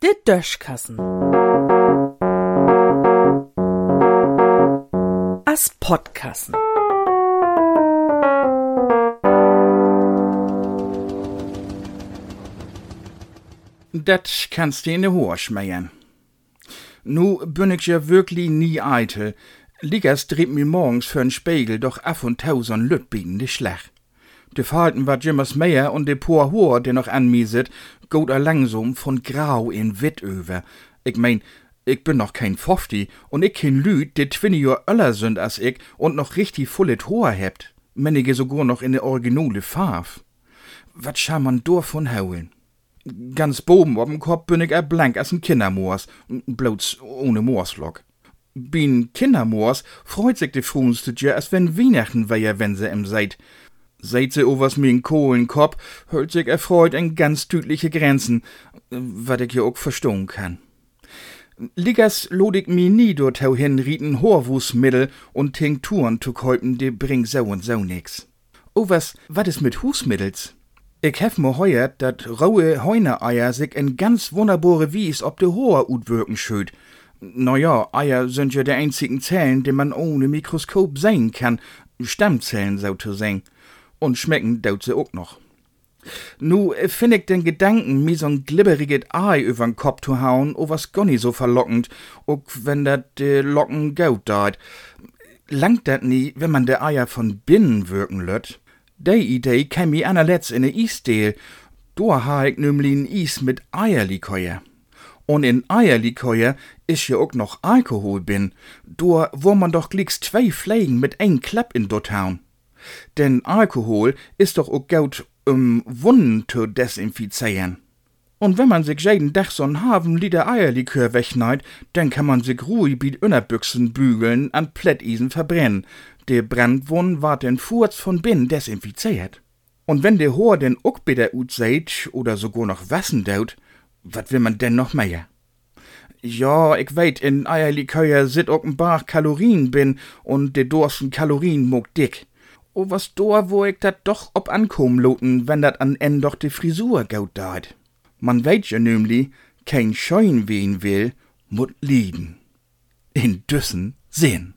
De Döschkassen. As Podkassen. Dat kannst du in de Hohr schmeien. Nu bin ich ja wirklich nie eitel. Liggers dreht mir morgens für'n Spiegel doch af und tausend Lüt bietende schlecht. De Verhalten war Jimmers Meier und de poor Hohr, der noch an mir sit, geht er langsam von grau in witt über. Ich mein, ich bin noch kein Fofti und ich kenn Lüd, die twinne Jahr öller sind als ich und noch richtig vollet Haar hebt. Männige sogar noch in der originale Farbe. Was schau man davon haulen? Ganz boben ob'm Kopf bin ich er blank als ein Kindermoors, bloß ohne Moorslock. Bin Kindermoors freut sich de Fruenste ja, als wenn Weihnachten wär, wenn se em seid. Seid se overs min Kohlenkopf, hält sich erfreut en ganz tütliche Grenzen, wat ich ja auch verstohn kann. Liggers lod ich mi nie dort hin rieten Horwusmittel und Tinkturen zu käupen, die bring so und so nix. Oh, was, wat is mit Husmittels? Ich hef mir heuert, dat raue Heunereier sich in ganz wunderbare Wies ob de Hoher utwirken schöd. Na ja, Eier sind ja die einzigen Zellen, die man ohne Mikroskop sehen kann. Stammzellen, so zu sehen. Und schmecken daut sie auch noch. Nu find ich den Gedanken, mir so'n glibberiges Ei übern Kopf zu hauen, o was nicht so verlockend, auch wenn dat de Locken gaut deit. Langt dat nie, wenn man de Eier von binnen wirken lött? De Idee käm mi anerletzt in de Isdeel. Da ha ich nämlich Is mit Eierlikör. Und in Eierlikör is ja auch noch Alkohol bin. Da wo man doch glicks zwei Flägen mit ein Klapp in dort hauen. Denn Alkohol ist doch auch gut, um Wunden zu desinfizieren. Und wenn man sich jeden Tag so'n Haven Liter Eierlikör wegneigt, dann kann man sich ruhig mit Innerbüchsen bügeln an Plättisen verbrennen. Der Brandwund ward den Furz von binnen desinfiziert. Und wenn der Hoher den auch bitter ut seid oder sogar noch wassen daut, wat will man denn noch mehr? Ja, ich weet, in Eierlikör sit auch ein paar Kalorien bin und de Dorsten Kalorien mog dick. Was do, wo ich dat doch ob ankommen loten, wenn dat an en doch de Frisur gaut daht. Man weet ja nämlich, kein Scheun wen will, mut lieden. In Düssen sehen.